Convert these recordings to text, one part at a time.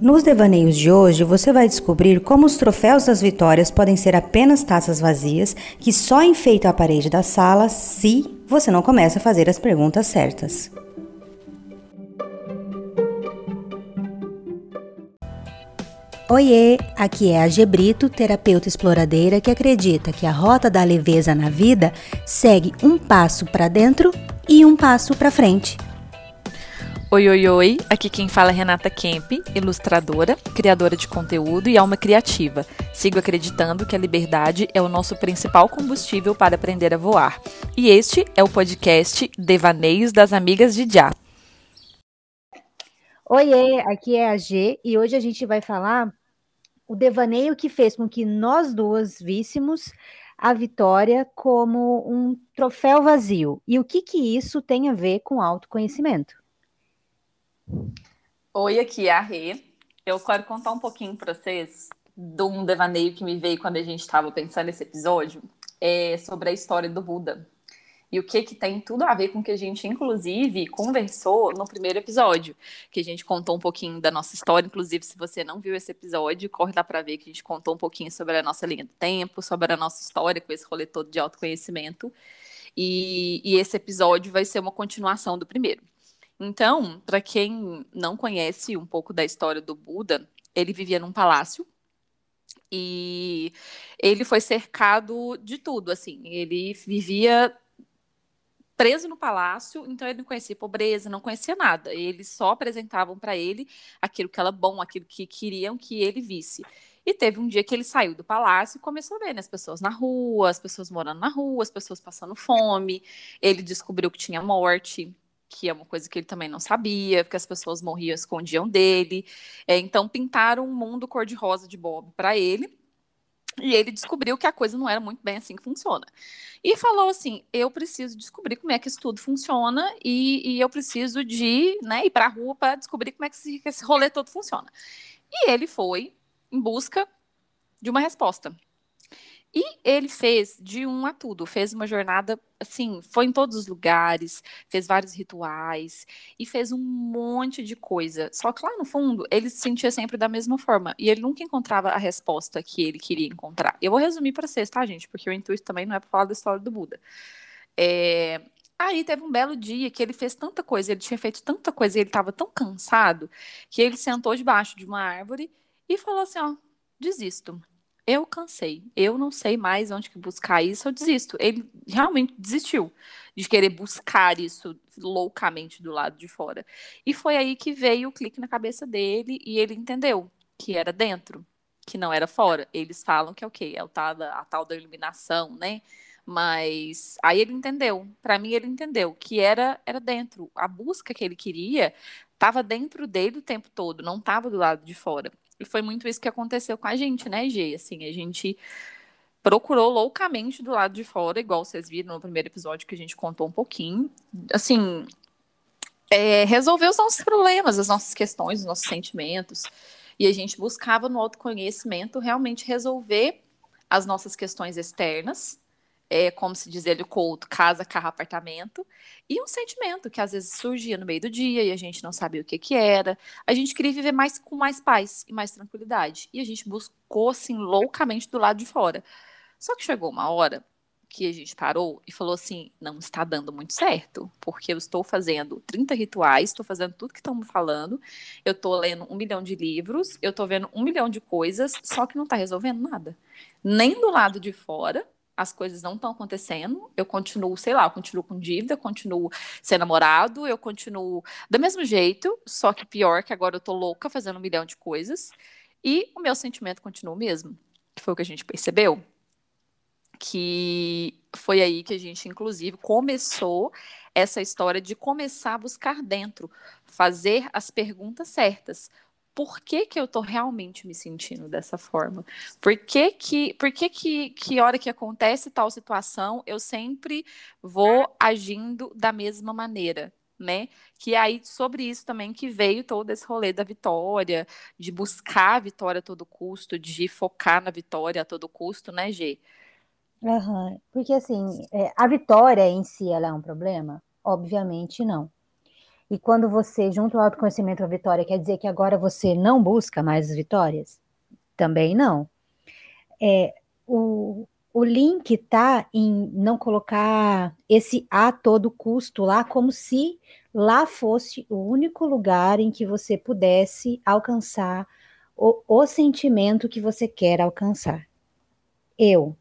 Nos devaneios de hoje, você vai descobrir como os troféus das vitórias podem ser apenas taças vazias que só enfeitam a parede da sala se você não começa a fazer as perguntas certas. Oiê, aqui é a Gebrito, terapeuta exploradeira que acredita que a rota da leveza na vida segue um passo para dentro e um passo para frente. Oi, oi, oi. Aqui quem fala é Renata Kemp, ilustradora, criadora de conteúdo e alma criativa. Sigo acreditando que a liberdade é o nosso principal combustível para aprender a voar. E este é o podcast Devaneios das Amigas de Já. Oiê, aqui é a G e hoje a gente vai falar o devaneio que fez com que nós duas víssemos a vitória como um troféu vazio. E o que que isso tem a ver com autoconhecimento? Oi, aqui é a Rê. Eu quero contar um pouquinho para vocês de um devaneio que me veio quando a gente estava pensando nesse episódio, é sobre a história do Buda. E o que que tem tudo a ver com o que a gente, inclusive, conversou no primeiro episódio, que a gente contou um pouquinho da nossa história. Inclusive, se você não viu esse episódio, corre lá para ver que a gente contou um pouquinho sobre a nossa linha do tempo, sobre a nossa história com esse rolê todo de autoconhecimento. E, e esse episódio vai ser uma continuação do primeiro. Então, para quem não conhece um pouco da história do Buda, ele vivia num palácio e ele foi cercado de tudo, assim. Ele vivia preso no palácio, então ele não conhecia pobreza, não conhecia nada. Eles só apresentavam para ele aquilo que era bom, aquilo que queriam que ele visse. E teve um dia que ele saiu do palácio e começou a ver né, as pessoas na rua, as pessoas morando na rua, as pessoas passando fome. Ele descobriu que tinha morte que é uma coisa que ele também não sabia, porque as pessoas morriam, escondiam dele. É, então pintaram um mundo cor-de-rosa de Bob para ele. E ele descobriu que a coisa não era muito bem assim que funciona. E falou assim: eu preciso descobrir como é que isso tudo funciona e, e eu preciso de né, ir para a rua para descobrir como é que esse, que esse rolê todo funciona. E ele foi em busca de uma resposta. E ele fez de um a tudo, fez uma jornada, assim, foi em todos os lugares, fez vários rituais e fez um monte de coisa. Só que lá no fundo, ele se sentia sempre da mesma forma e ele nunca encontrava a resposta que ele queria encontrar. Eu vou resumir para vocês, tá, gente? Porque o intuito também não é para falar da história do Buda. É... Aí teve um belo dia que ele fez tanta coisa, ele tinha feito tanta coisa e ele estava tão cansado que ele sentou debaixo de uma árvore e falou assim: ó, desisto eu cansei, eu não sei mais onde que buscar isso, eu desisto. Ele realmente desistiu de querer buscar isso loucamente do lado de fora. E foi aí que veio o clique na cabeça dele e ele entendeu que era dentro, que não era fora. Eles falam que é o quê? É o tal da, a tal da iluminação, né? Mas aí ele entendeu. Para mim ele entendeu que era era dentro. A busca que ele queria estava dentro dele o tempo todo, não estava do lado de fora. E foi muito isso que aconteceu com a gente, né, Gê? Assim, a gente procurou loucamente do lado de fora, igual vocês viram no primeiro episódio que a gente contou um pouquinho. Assim, é, resolver os nossos problemas, as nossas questões, os nossos sentimentos. E a gente buscava no autoconhecimento realmente resolver as nossas questões externas é, como se diz ele, Couto, casa, carro, apartamento, e um sentimento que às vezes surgia no meio do dia e a gente não sabia o que que era. A gente queria viver mais com mais paz e mais tranquilidade. E a gente buscou, assim, loucamente do lado de fora. Só que chegou uma hora que a gente parou e falou assim: não está dando muito certo, porque eu estou fazendo 30 rituais, estou fazendo tudo que estão me falando, eu estou lendo um milhão de livros, eu estou vendo um milhão de coisas, só que não está resolvendo nada. Nem do lado de fora, as coisas não estão acontecendo, eu continuo, sei lá, eu continuo com dívida, continuo sem namorado, eu continuo do mesmo jeito, só que pior que agora eu tô louca fazendo um milhão de coisas, e o meu sentimento continua o mesmo, que foi o que a gente percebeu, que foi aí que a gente, inclusive, começou essa história de começar a buscar dentro, fazer as perguntas certas por que, que eu tô realmente me sentindo dessa forma? Por que que, por que, que, que hora que acontece tal situação, eu sempre vou agindo da mesma maneira? Né? Que é aí sobre isso também que veio todo esse rolê da vitória, de buscar a vitória a todo custo, de focar na vitória a todo custo, né, G? Uhum. Porque assim, é, a vitória em si ela é um problema? Obviamente não. E quando você junta o autoconhecimento à vitória, quer dizer que agora você não busca mais vitórias? Também não. É, o, o link está em não colocar esse a todo custo lá, como se lá fosse o único lugar em que você pudesse alcançar o, o sentimento que você quer alcançar. Eu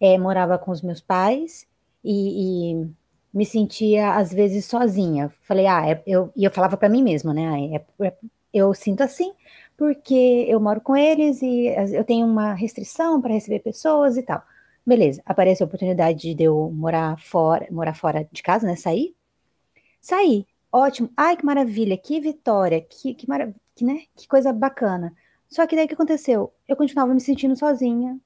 é, morava com os meus pais e, e, me sentia às vezes sozinha. Falei, ah, é, eu, e eu falava para mim mesma, né? Ah, é, é, eu sinto assim porque eu moro com eles e eu tenho uma restrição para receber pessoas e tal. Beleza, aparece a oportunidade de eu morar fora, morar fora de casa, né? Sair. Sair, ótimo. Ai, que maravilha, que vitória, que, que, marav que, né? que coisa bacana. Só que daí o que aconteceu? Eu continuava me sentindo sozinha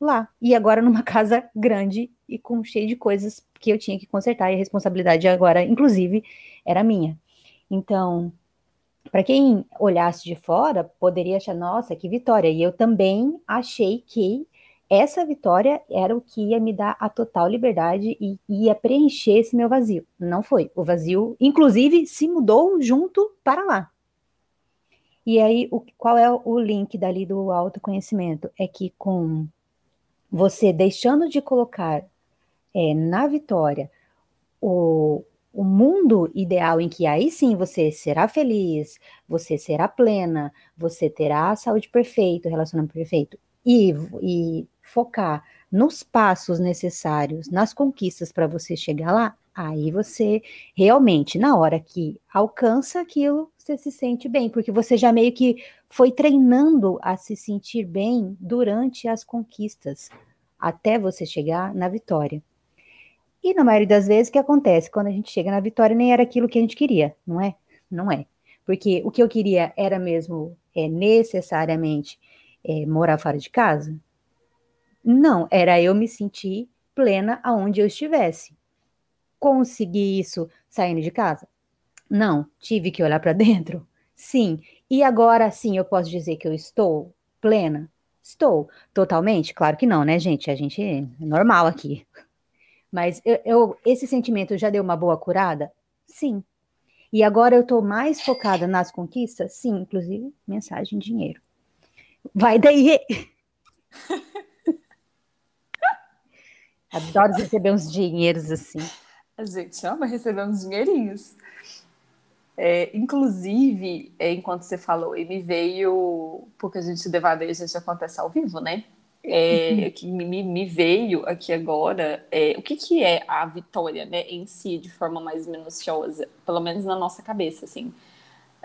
lá. E agora numa casa grande e com cheio de coisas que eu tinha que consertar, e a responsabilidade agora, inclusive, era minha. Então, para quem olhasse de fora, poderia achar, nossa, que vitória. E eu também achei que essa vitória era o que ia me dar a total liberdade e ia preencher esse meu vazio. Não foi. O vazio, inclusive, se mudou junto para lá. E aí, o, qual é o link dali do autoconhecimento? É que com você deixando de colocar é, na vitória o, o mundo ideal em que aí sim você será feliz, você será plena, você terá a saúde perfeita, relacionamento perfeito, e, e focar nos passos necessários, nas conquistas para você chegar lá, aí você realmente, na hora que alcança aquilo, você se sente bem, porque você já meio que foi treinando a se sentir bem durante as conquistas, até você chegar na vitória. E na maioria das vezes, o que acontece? Quando a gente chega na vitória, nem era aquilo que a gente queria, não é? Não é. Porque o que eu queria era mesmo é, necessariamente é, morar fora de casa? Não, era eu me sentir plena aonde eu estivesse. Consegui isso saindo de casa? Não. Tive que olhar para dentro? Sim. E agora sim eu posso dizer que eu estou plena? Estou. Totalmente? Claro que não, né, gente? A gente é normal aqui. Mas eu, eu, esse sentimento já deu uma boa curada? Sim. E agora eu estou mais focada nas conquistas? Sim, inclusive mensagem dinheiro. Vai daí. Adoro receber uns dinheiros assim. A gente ama receber uns dinheirinhos. É, inclusive, é, enquanto você falou, e me veio, porque a gente devaneia, a gente acontece ao vivo, né? é, uhum. que me, me, veio aqui agora é, o que, que é a vitória né, em si, de forma mais minuciosa, pelo menos na nossa cabeça, assim.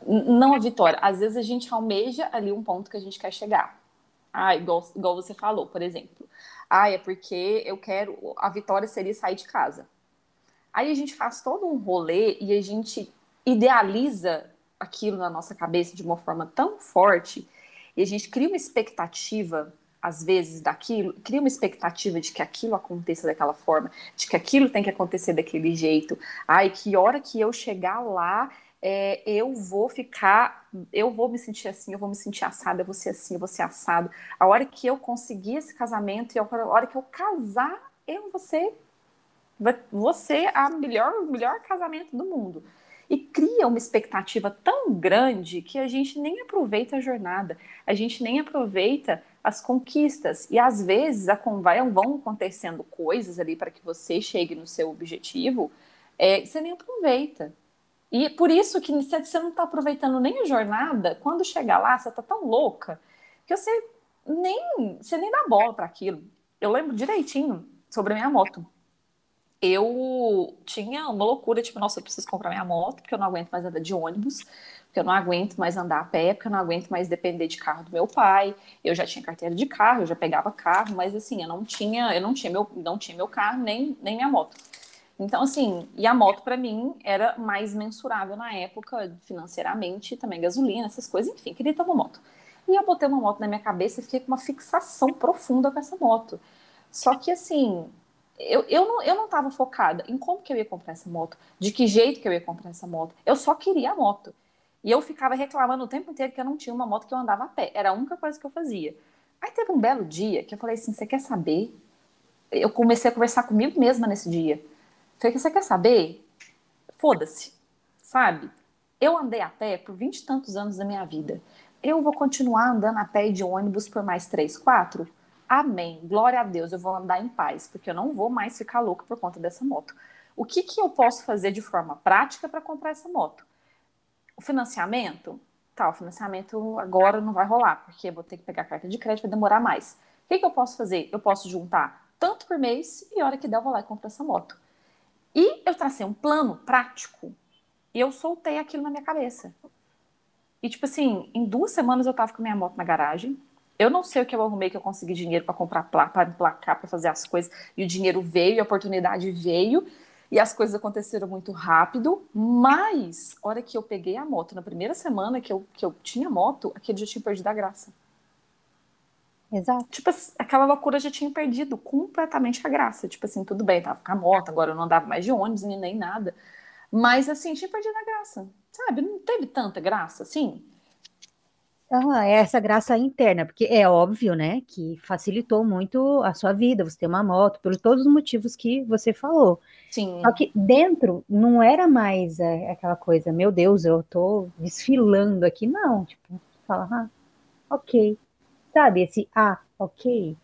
Não a vitória, às vezes a gente almeja ali um ponto que a gente quer chegar. Ah, igual, igual você falou, por exemplo. Ah, é porque eu quero. A vitória seria sair de casa. Aí a gente faz todo um rolê e a gente idealiza aquilo na nossa cabeça de uma forma tão forte e a gente cria uma expectativa às vezes, daquilo, cria uma expectativa de que aquilo aconteça daquela forma, de que aquilo tem que acontecer daquele jeito. Ai, que hora que eu chegar lá, é, eu vou ficar, eu vou me sentir assim, eu vou me sentir assada, eu vou ser assim, eu vou ser assado. A hora que eu conseguir esse casamento e a hora que eu casar, eu vou ser, vou ser a melhor, melhor casamento do mundo e cria uma expectativa tão grande que a gente nem aproveita a jornada, a gente nem aproveita as conquistas. E às vezes a, vai, vão acontecendo coisas ali para que você chegue no seu objetivo, é, você nem aproveita. E por isso que você não está aproveitando nem a jornada, quando chegar lá, você está tão louca que você nem, você nem dá bola para aquilo. Eu lembro direitinho sobre a minha moto eu tinha uma loucura, tipo, nossa, eu preciso comprar minha moto, porque eu não aguento mais andar de ônibus, porque eu não aguento mais andar a pé, porque eu não aguento mais depender de carro do meu pai. Eu já tinha carteira de carro, eu já pegava carro, mas assim, eu não tinha, eu não tinha meu, não tinha meu carro nem, nem minha moto. Então, assim, e a moto para mim era mais mensurável na época, financeiramente, também gasolina, essas coisas, enfim, queria ter uma moto. E eu botei uma moto na minha cabeça e fiquei com uma fixação profunda com essa moto. Só que, assim, eu, eu, não, eu não tava focada em como que eu ia comprar essa moto, de que jeito que eu ia comprar essa moto. Eu só queria a moto. E eu ficava reclamando o tempo inteiro que eu não tinha uma moto que eu andava a pé. Era a única coisa que eu fazia. Aí teve um belo dia que eu falei assim: você quer saber? Eu comecei a conversar comigo mesma nesse dia. Falei: você quer saber? Foda-se. sabe? Eu andei a pé por vinte e tantos anos da minha vida. Eu vou continuar andando a pé e de ônibus por mais três, quatro? Amém. Glória a Deus, eu vou andar em paz, porque eu não vou mais ficar louco por conta dessa moto. O que, que eu posso fazer de forma prática para comprar essa moto? O financiamento? Tá, o financiamento agora não vai rolar, porque eu vou ter que pegar carta de crédito, vai demorar mais. O que, que eu posso fazer? Eu posso juntar tanto por mês e a hora que der eu vou lá e compro essa moto. E eu tracei um plano prático e eu soltei aquilo na minha cabeça. E, tipo assim, em duas semanas eu tava com a minha moto na garagem. Eu não sei o que eu arrumei que eu consegui dinheiro para comprar placa, para emplacar, para fazer as coisas. E o dinheiro veio, a oportunidade veio. E as coisas aconteceram muito rápido. Mas, hora que eu peguei a moto, na primeira semana que eu, que eu tinha moto, aquele já tinha perdido a graça. Exato. Tipo, aquela loucura já tinha perdido completamente a graça. Tipo assim, tudo bem, tava com a moto, agora eu não andava mais de ônibus nem nada. Mas assim, tinha perdido a graça. Sabe? Não teve tanta graça assim. É essa graça interna, porque é óbvio, né, que facilitou muito a sua vida, você ter uma moto, por todos os motivos que você falou. Sim. Só que dentro não era mais é, aquela coisa, meu Deus, eu tô desfilando aqui, não. Tipo, fala, ah, ok, Sabe, esse ah, ok.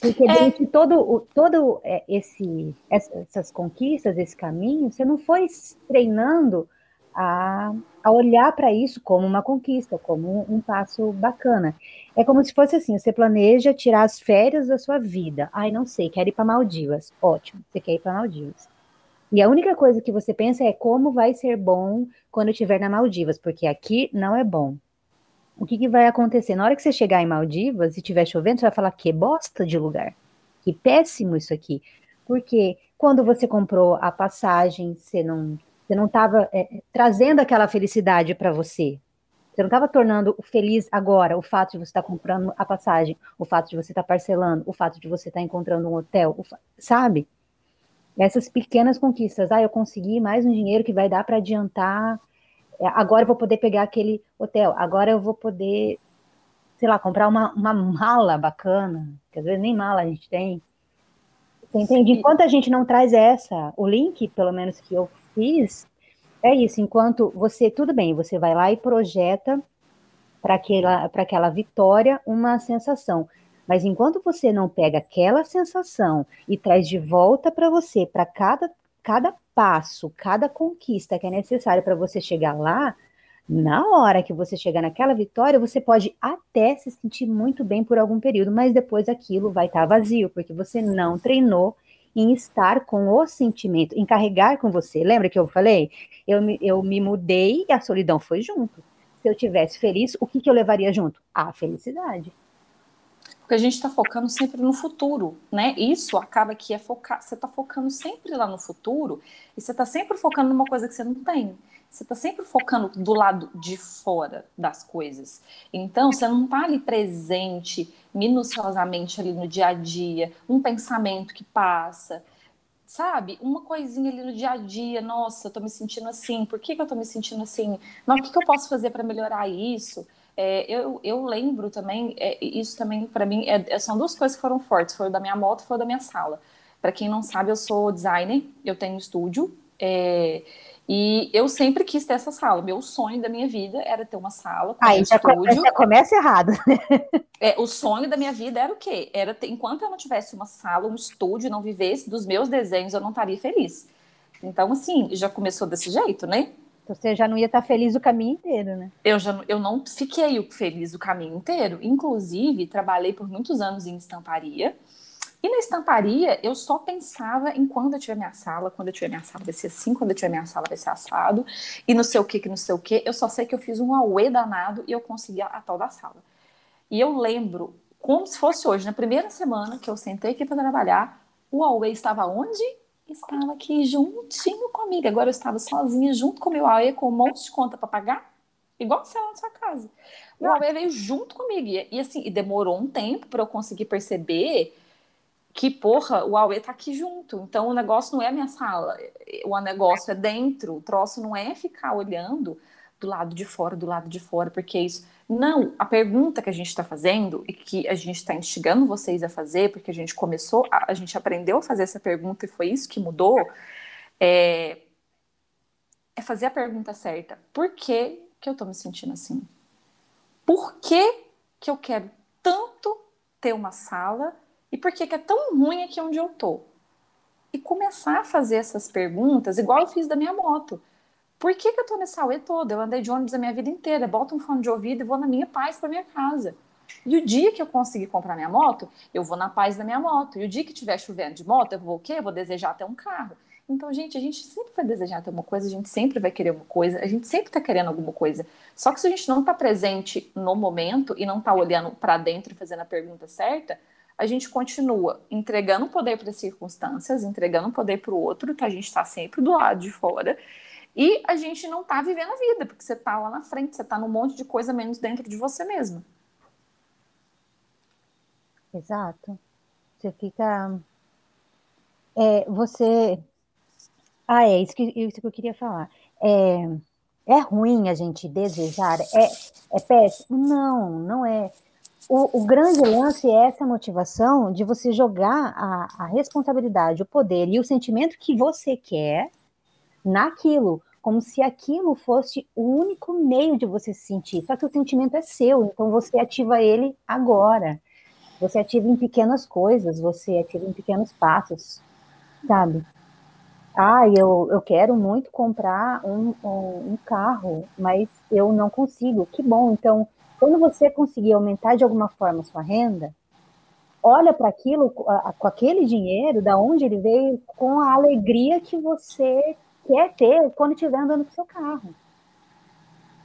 Porque é. durante todo, o, todo é, esse, essas conquistas, esse caminho, você não foi treinando a, a olhar para isso como uma conquista, como um, um, passo bacana. É como se fosse assim: você planeja tirar as férias da sua vida. Ai, não sei, quero ir para Maldivas. Ótimo, você quer ir para Maldivas. E a única coisa que você pensa é como vai ser bom quando estiver na Maldivas, porque aqui não é bom o que, que, vai acontecer? Na hora que você chegar em Maldivas e estiver chovendo, você vai falar que bosta de lugar. Que péssimo isso aqui. Porque quando você comprou a passagem, você não você não estava é, trazendo aquela felicidade para você. Você não estava tornando feliz agora o fato de você estar tá comprando a passagem, o fato de você estar tá parcelando, o fato de você estar tá encontrando um hotel, sabe? Essas pequenas conquistas. Ah, eu consegui mais um dinheiro que vai dar para adiantar é, agora eu vou poder pegar aquele hotel, agora eu vou poder, sei lá, comprar uma, uma mala bacana, que às vezes nem mala a gente tem. Você entende? Enquanto a gente não traz essa, o link, pelo menos que eu fiz, é isso. Enquanto você, tudo bem, você vai lá e projeta para aquela, aquela vitória uma sensação. Mas enquanto você não pega aquela sensação e traz de volta para você, para cada, cada passo, cada conquista que é necessária para você chegar lá, na hora que você chegar naquela vitória, você pode até se sentir muito bem por algum período, mas depois aquilo vai estar tá vazio, porque você não treinou em estar com o sentimento, em carregar com você. Lembra que eu falei? Eu me, eu me mudei e a solidão foi junto. Se eu tivesse feliz, o que, que eu levaria junto? A felicidade porque a gente está focando sempre no futuro, né? Isso acaba que é focar, você está focando sempre lá no futuro e você está sempre focando numa coisa que você não tem. Você está sempre focando do lado de fora das coisas. Então, você não está ali presente minuciosamente ali no dia a dia, um pensamento que passa, sabe? Uma coisinha ali no dia a dia. Nossa, eu tô me sentindo assim. Por que, que eu tô me sentindo assim? Não, o que, que eu posso fazer para melhorar isso? É, eu, eu lembro também, é, isso também para mim é, é, são duas coisas que foram fortes, foi o da minha moto e foi o da minha sala. Para quem não sabe, eu sou designer, eu tenho estúdio é, e eu sempre quis ter essa sala. Meu sonho da minha vida era ter uma sala com Aí, um já estúdio. Já começa errado. É, o sonho da minha vida era o quê? Era ter, enquanto eu não tivesse uma sala, um estúdio, não vivesse dos meus desenhos, eu não estaria feliz. Então, assim, já começou desse jeito, né? Você já não ia estar feliz o caminho inteiro, né? Eu, já, eu não fiquei feliz o caminho inteiro. Inclusive, trabalhei por muitos anos em estamparia. E na estamparia, eu só pensava em quando eu tiver minha sala, quando eu tiver minha sala vai ser assim, quando eu tiver minha sala vai ser assado, e não sei o que, que não sei o que. Eu só sei que eu fiz um auê danado e eu consegui a, a tal da sala. E eu lembro, como se fosse hoje, na primeira semana que eu sentei aqui para trabalhar, o auê estava onde? Estava aqui juntinho comigo. Agora eu estava sozinha, junto com o meu AE, com um monte de conta para pagar, igual você lá na sua casa. O AE veio junto comigo. E, e assim, e demorou um tempo para eu conseguir perceber que, porra, o AUE tá aqui junto. Então o negócio não é a minha sala, o negócio é dentro. O troço não é ficar olhando do lado de fora, do lado de fora, porque é isso. Não, a pergunta que a gente está fazendo e que a gente está instigando vocês a fazer, porque a gente começou, a, a, gente aprendeu a fazer essa pergunta e foi isso que mudou, é, é fazer a pergunta certa. Por que, que eu tô me sentindo assim? Por que, que eu quero tanto ter uma sala e por que, que é tão ruim aqui onde eu tô? E começar a fazer essas perguntas, igual eu fiz da minha moto. Por que, que eu tô nessa UE toda? Eu andei de ônibus a minha vida inteira, boto um fone de ouvido e vou na minha paz para minha casa. E o dia que eu conseguir comprar minha moto, eu vou na paz da minha moto. E o dia que tiver chovendo de moto, eu vou o quê? Eu vou desejar ter um carro. Então, gente, a gente sempre vai desejar ter uma coisa, a gente sempre vai querer uma coisa, a gente sempre está querendo alguma coisa. Só que se a gente não está presente no momento e não está olhando para dentro e fazendo a pergunta certa, a gente continua entregando poder para as circunstâncias, entregando poder para o outro, que a gente está sempre do lado de fora, e a gente não está vivendo a vida, porque você está lá na frente, você está num monte de coisa menos dentro de você mesmo. Exato. Você fica. É, você. Ah, é isso que, isso que eu queria falar. É, é ruim a gente desejar? É, é péssimo? Não, não é. O, o, grande lance é essa motivação de você jogar a, a responsabilidade, o poder e o sentimento que você quer naquilo, como se aquilo fosse o único meio de você se sentir. Só que o sentimento é seu, então você ativa ele agora. Você ativa em pequenas coisas, você ativa em pequenos passos, sabe? Ah, eu, eu quero muito comprar um, um, um carro, mas eu não consigo. Que bom, então, quando você conseguir aumentar de alguma forma a sua renda, olha para aquilo com aquele dinheiro, da onde ele veio, com a alegria que você quer ter quando estiver andando com seu carro.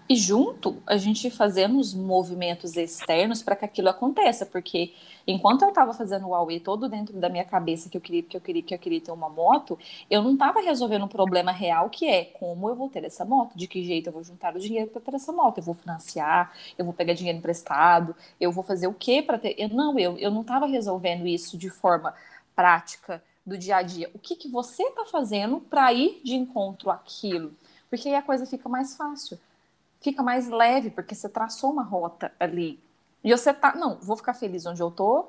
E junto, a gente fazendo os movimentos externos para que aquilo aconteça, porque enquanto eu estava fazendo o Huawei todo dentro da minha cabeça que eu queria, que eu queria, que eu queria ter uma moto, eu não estava resolvendo um problema real que é como eu vou ter essa moto, de que jeito eu vou juntar o dinheiro para ter essa moto, eu vou financiar, eu vou pegar dinheiro emprestado, eu vou fazer o quê para ter? Eu, não, eu, eu não estava resolvendo isso de forma prática do dia a dia. O que, que você está fazendo para ir de encontro àquilo? Porque aí a coisa fica mais fácil fica mais leve, porque você traçou uma rota ali. E você tá, não, vou ficar feliz onde eu tô,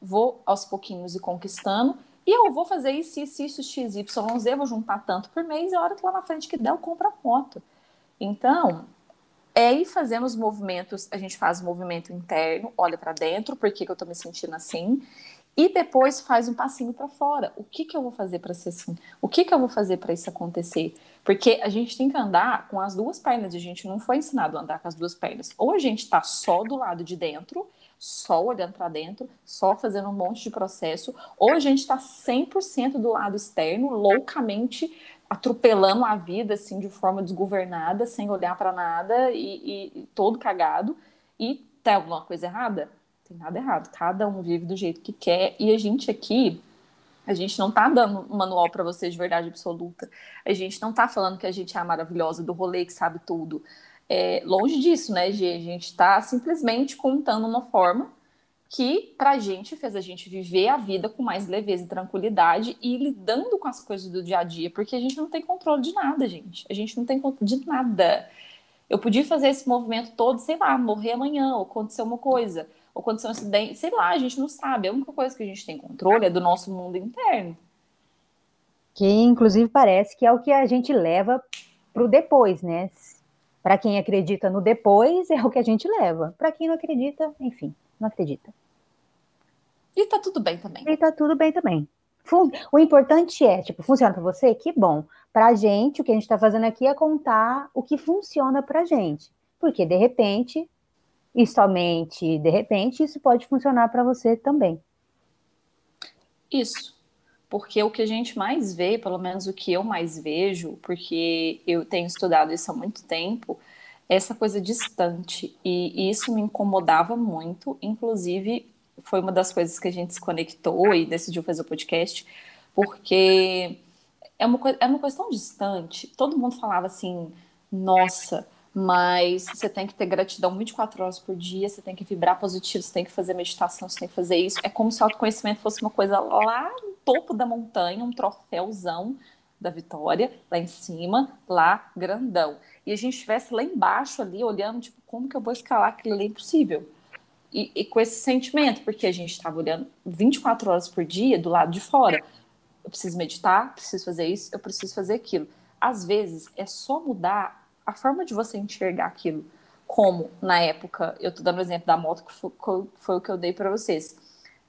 vou aos pouquinhos e conquistando, e eu vou fazer isso, isso, isso, x, y, z, vou juntar tanto por mês, e a hora que lá na frente que der, eu compro a moto. Então, é ir fazendo os movimentos, a gente faz o movimento interno, olha para dentro, por que, que eu tô me sentindo assim, e depois faz um passinho para fora. O que, que eu vou fazer para ser assim? O que, que eu vou fazer para isso acontecer? Porque a gente tem que andar com as duas pernas, a gente não foi ensinado a andar com as duas pernas. Ou a gente está só do lado de dentro, só olhando para dentro, só fazendo um monte de processo, ou a gente está 100% do lado externo, loucamente atropelando a vida assim de forma desgovernada, sem olhar para nada e, e todo cagado. E tem alguma coisa errada? Tem nada errado. Cada um vive do jeito que quer. E a gente aqui, a gente não tá dando um manual para vocês de verdade absoluta. A gente não tá falando que a gente é a maravilhosa do rolê que sabe tudo. É, longe disso, né, Gê? A gente está simplesmente contando uma forma que, pra gente, fez a gente viver a vida com mais leveza e tranquilidade e lidando com as coisas do dia a dia, porque a gente não tem controle de nada, gente. A gente não tem controle de nada. Eu podia fazer esse movimento todo, sei lá, morrer amanhã, ou acontecer uma coisa ou acontecer um acidente, sei lá, a gente não sabe. A única coisa que a gente tem controle é do nosso mundo interno. Que inclusive parece que é o que a gente leva para o depois, né? Para quem acredita no depois, é o que a gente leva. Para quem não acredita, enfim, não acredita. E tá tudo bem também. E tá tudo bem também. O importante é, tipo, funciona para você? Que bom. Pra gente, o que a gente tá fazendo aqui é contar o que funciona pra gente. Porque, de repente, e somente de repente isso pode funcionar para você também. Isso. Porque o que a gente mais vê, pelo menos o que eu mais vejo, porque eu tenho estudado isso há muito tempo, é essa coisa distante. E, isso me incomodava muito. Inclusive, foi uma das coisas que a gente se conectou e decidiu fazer o podcast, porque é uma, é uma coisa tão distante. Todo mundo falava assim: nossa, mas você tem que ter gratidão 24 horas por dia, você tem que vibrar positivo, você tem que fazer meditação, você tem que fazer isso. É como se o autoconhecimento fosse uma coisa lá no topo da montanha, um troféuzão da vitória, lá em cima, lá grandão. E a gente estivesse lá embaixo ali, olhando, tipo, como que eu vou escalar aquilo ali? É impossível. E, e com esse sentimento, porque a gente estava olhando 24 horas por dia do lado de fora. Eu preciso meditar, preciso fazer isso, eu preciso fazer aquilo às vezes é só mudar a forma de você enxergar aquilo. Como na época, eu tô dando o exemplo da moto que foi, foi o que eu dei para vocês.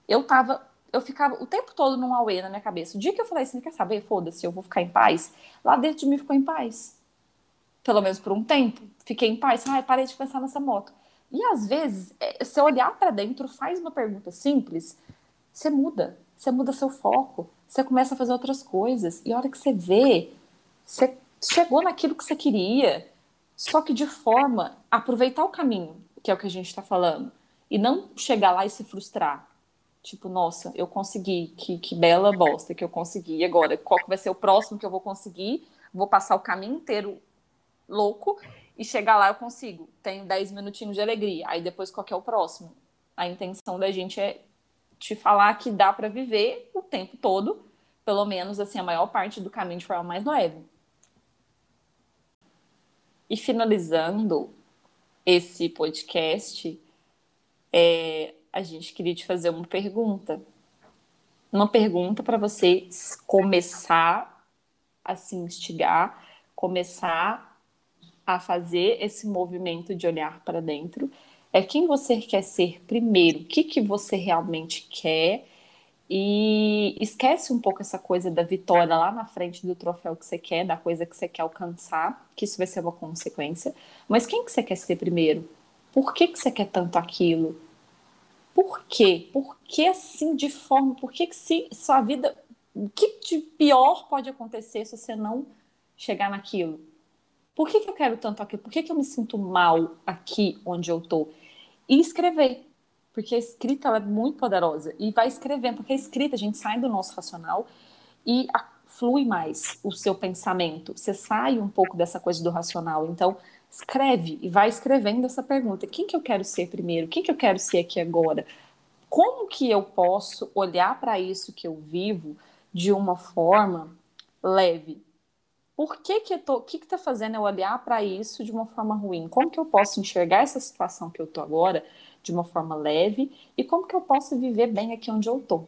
Eu tava, eu ficava o tempo todo num auê na minha cabeça. O dia que eu falei assim, quer saber, foda-se, eu vou ficar em paz, lá dentro de mim ficou em paz. Pelo menos por um tempo. Fiquei em paz, ai, parei de pensar nessa moto. E às vezes, é, se olhar para dentro, faz uma pergunta simples, você muda. Você muda seu foco. Você começa a fazer outras coisas. E a hora que você vê, você chegou naquilo que você queria. Só que de forma aproveitar o caminho, que é o que a gente está falando. E não chegar lá e se frustrar. Tipo, nossa, eu consegui, que, que bela bosta que eu consegui. Agora, qual vai ser o próximo que eu vou conseguir? Vou passar o caminho inteiro louco e chegar lá eu consigo. Tenho 10 minutinhos de alegria. Aí depois qual é o próximo? A intenção da gente é te falar que dá para viver o tempo todo, pelo menos assim a maior parte do caminho de forma mais leve. E finalizando esse podcast, é, a gente queria te fazer uma pergunta. Uma pergunta para você começar a se instigar, começar a fazer esse movimento de olhar para dentro. É quem você quer ser primeiro, o que, que você realmente quer, e esquece um pouco essa coisa da vitória lá na frente do troféu que você quer, da coisa que você quer alcançar, que isso vai ser uma consequência. Mas quem que você quer ser primeiro? Por que, que você quer tanto aquilo? Por quê? Por que assim de forma? Por que, que se sua vida. O que de pior pode acontecer se você não chegar naquilo? Por que, que eu quero tanto aquilo? Por que, que eu me sinto mal aqui onde eu tô? e escrever. Porque a escrita é muito poderosa. E vai escrevendo, porque a escrita, a gente sai do nosso racional e flui mais o seu pensamento. Você sai um pouco dessa coisa do racional. Então, escreve e vai escrevendo essa pergunta: quem que eu quero ser primeiro? Quem que eu quero ser aqui agora? Como que eu posso olhar para isso que eu vivo de uma forma leve? Por que que eu tô, o que que tá fazendo eu olhar para isso de uma forma ruim? Como que eu posso enxergar essa situação que eu tô agora de uma forma leve e como que eu posso viver bem aqui onde eu tô?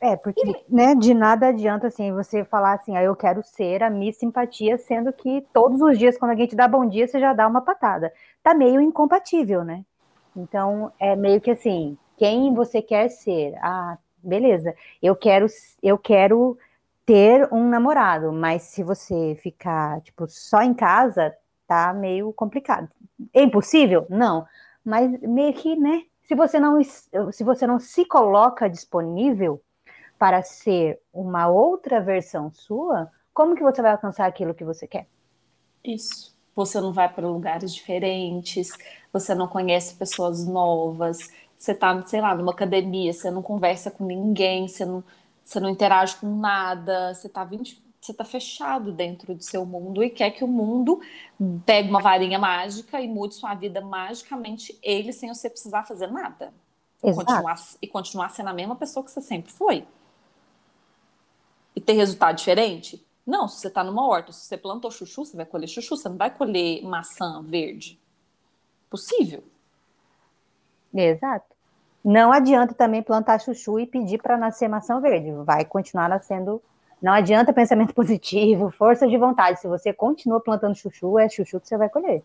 É, porque, né, de nada adianta, assim, você falar assim, ah, eu quero ser a Miss Simpatia, sendo que todos os dias, quando alguém te dá bom dia, você já dá uma patada. Tá meio incompatível, né? Então, é meio que assim, quem você quer ser? Ah, beleza, eu quero, eu quero ter um namorado, mas se você ficar, tipo, só em casa, tá meio complicado. É impossível? Não. Mas meio que, né? Se você não, se você não se coloca disponível para ser uma outra versão sua, como que você vai alcançar aquilo que você quer? Isso. Você não vai para lugares diferentes, você não conhece pessoas novas, você tá, sei lá, numa academia, você não conversa com ninguém, você não, você não interage com nada, você está 20, você tá fechado dentro do seu mundo e quer que o mundo pegue uma varinha mágica e mude sua vida magicamente ele sem você precisar fazer nada. Continuar, e continuar sendo a mesma pessoa que você sempre foi. E ter resultado diferente? Não, se você está numa horta, se você plantou chuchu, você vai colher chuchu, você não vai colher maçã verde. Possível. Exato. Não adianta também plantar chuchu e pedir para nascer maçã verde. Vai continuar nascendo. Não adianta pensamento positivo, força de vontade. Se você continua plantando chuchu, é chuchu que você vai colher.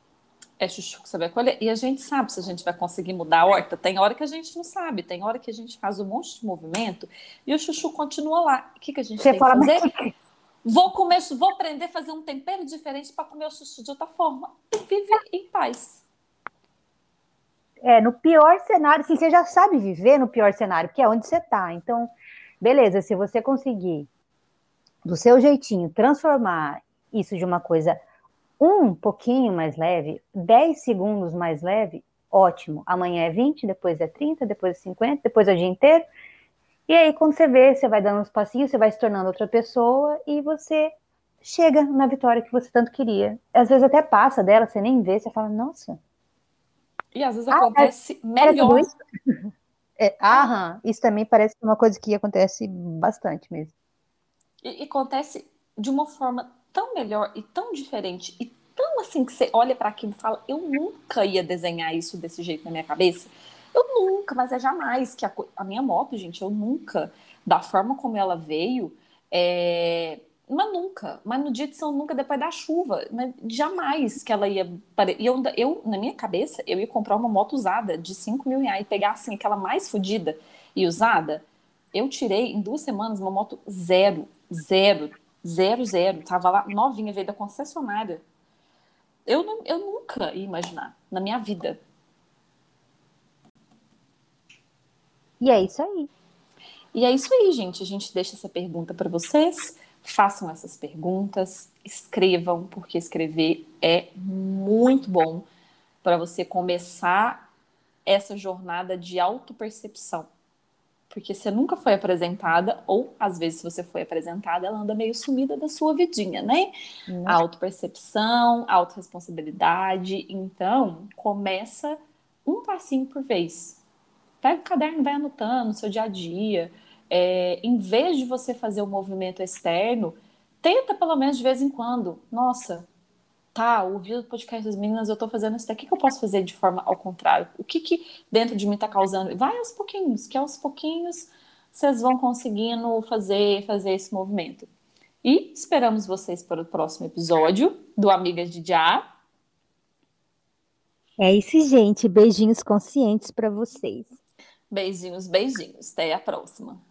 É chuchu que você vai colher. E a gente sabe se a gente vai conseguir mudar a horta. Tem hora que a gente não sabe, tem hora que a gente faz um monte de movimento e o chuchu continua lá. O que, que a gente você tem que fazer? Mas... Vou comer, vou aprender a fazer um tempero diferente para comer o chuchu de outra forma. E vive em paz é, no pior cenário, assim, você já sabe viver no pior cenário, que é onde você está. Então, beleza, se você conseguir, do seu jeitinho, transformar isso de uma coisa um pouquinho mais leve, 10 segundos mais leve, ótimo. Amanhã é 20, depois é 30, depois é 50, depois é o dia inteiro. E aí, quando você vê, você vai dando uns passinhos, você vai se tornando outra pessoa e você chega na vitória que você tanto queria. Às vezes até passa dela, você nem vê, você fala, nossa, e às vezes ah, acontece é, melhor. Isso? É, aham, isso também parece uma coisa que acontece bastante mesmo. E, e acontece de uma forma tão melhor e tão diferente e tão assim que você olha para aquilo e fala: eu nunca ia desenhar isso desse jeito na minha cabeça. Eu nunca, mas é jamais que a, a minha moto, gente, eu nunca, da forma como ela veio, é, mas nunca, mas no dia de São nunca depois da chuva, mas jamais que ela ia. E eu, eu, na minha cabeça, eu ia comprar uma moto usada de 5 mil reais e pegar assim aquela mais fodida e usada. Eu tirei em duas semanas uma moto zero, zero, zero, zero. Tava lá novinha, veio da concessionária. Eu, não, eu nunca ia imaginar na minha vida. E é isso aí. E é isso aí, gente. A gente deixa essa pergunta para vocês. Façam essas perguntas, escrevam, porque escrever é muito bom para você começar essa jornada de autopercepção. Porque você nunca foi apresentada, ou às vezes, se você foi apresentada, ela anda meio sumida da sua vidinha, né? Hum. Autopercepção, autorresponsabilidade. Então, começa um passinho por vez. Pega o caderno, vai anotando o seu dia a dia é, em vez de você fazer o um movimento externo, tenta pelo menos de vez em quando. Nossa, tá, ouvi o podcast das meninas, eu tô fazendo isso daqui, o que eu posso fazer de forma ao contrário? O que que dentro de mim tá causando? Vai aos pouquinhos, que aos pouquinhos vocês vão conseguindo fazer, fazer esse movimento. E esperamos vocês para o próximo episódio do Amigas de Já. É isso, gente. Beijinhos conscientes para vocês. Beijinhos, beijinhos. Até a próxima.